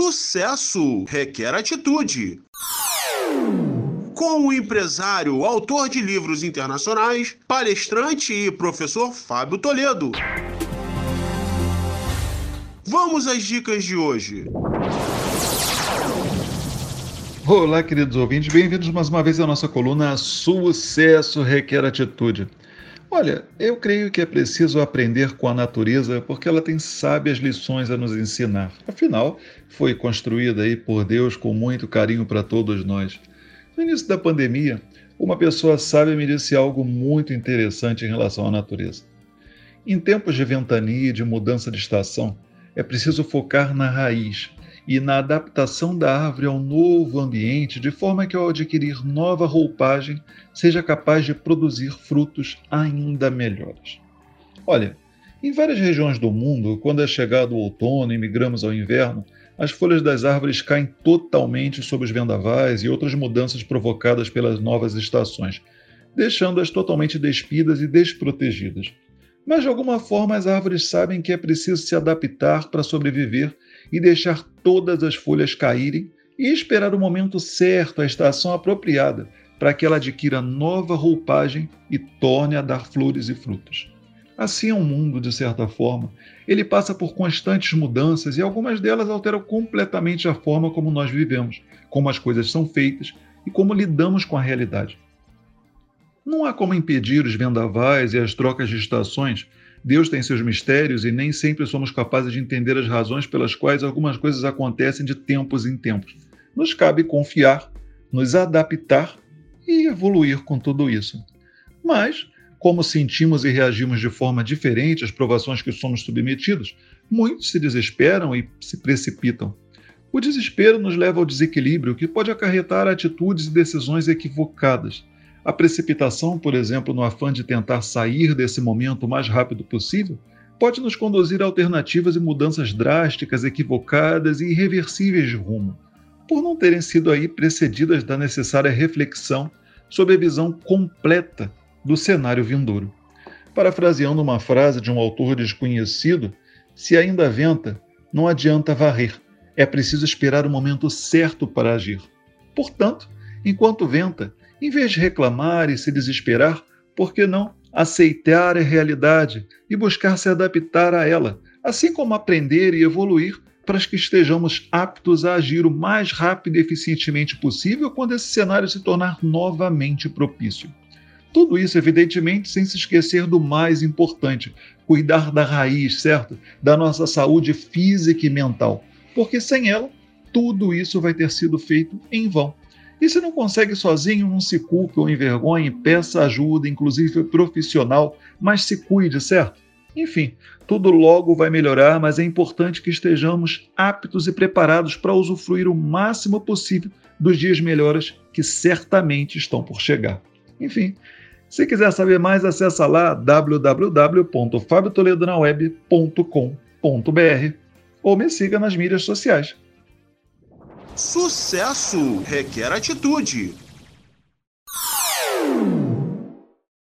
Sucesso requer atitude. Com o empresário, autor de livros internacionais, palestrante e professor Fábio Toledo. Vamos às dicas de hoje. Olá, queridos ouvintes, bem-vindos mais uma vez à nossa coluna Sucesso Requer Atitude. Olha, eu creio que é preciso aprender com a natureza porque ela tem sábias lições a nos ensinar. Afinal, foi construída aí por Deus com muito carinho para todos nós. No início da pandemia, uma pessoa sábia me disse algo muito interessante em relação à natureza. Em tempos de ventania e de mudança de estação, é preciso focar na raiz, e na adaptação da árvore ao novo ambiente, de forma que, ao adquirir nova roupagem, seja capaz de produzir frutos ainda melhores. Olha, em várias regiões do mundo, quando é chegado o outono e migramos ao inverno, as folhas das árvores caem totalmente sob os vendavais e outras mudanças provocadas pelas novas estações, deixando-as totalmente despidas e desprotegidas. Mas de alguma forma as árvores sabem que é preciso se adaptar para sobreviver e deixar todas as folhas caírem e esperar o momento certo, a estação apropriada, para que ela adquira nova roupagem e torne a dar flores e frutos. Assim é o mundo, de certa forma. Ele passa por constantes mudanças e algumas delas alteram completamente a forma como nós vivemos, como as coisas são feitas e como lidamos com a realidade. Não há como impedir os vendavais e as trocas de estações, Deus tem seus mistérios e nem sempre somos capazes de entender as razões pelas quais algumas coisas acontecem de tempos em tempos. Nos cabe confiar, nos adaptar e evoluir com tudo isso. Mas, como sentimos e reagimos de forma diferente às provações que somos submetidos, muitos se desesperam e se precipitam. O desespero nos leva ao desequilíbrio, que pode acarretar atitudes e decisões equivocadas. A precipitação, por exemplo, no afã de tentar sair desse momento o mais rápido possível, pode nos conduzir a alternativas e mudanças drásticas, equivocadas e irreversíveis de rumo, por não terem sido aí precedidas da necessária reflexão sobre a visão completa do cenário vindouro. Parafraseando uma frase de um autor desconhecido, se ainda venta, não adianta varrer, é preciso esperar o momento certo para agir. Portanto, enquanto venta, em vez de reclamar e se desesperar, por que não aceitar a realidade e buscar se adaptar a ela, assim como aprender e evoluir para que estejamos aptos a agir o mais rápido e eficientemente possível quando esse cenário se tornar novamente propício. Tudo isso, evidentemente, sem se esquecer do mais importante: cuidar da raiz, certo? Da nossa saúde física e mental. Porque sem ela, tudo isso vai ter sido feito em vão. E se não consegue sozinho, não se culpe ou envergonhe, peça ajuda, inclusive profissional, mas se cuide, certo? Enfim, tudo logo vai melhorar, mas é importante que estejamos aptos e preparados para usufruir o máximo possível dos dias melhores que certamente estão por chegar. Enfim, se quiser saber mais, acessa lá www.fabiotoledonaweb.com.br ou me siga nas mídias sociais. Sucesso requer atitude.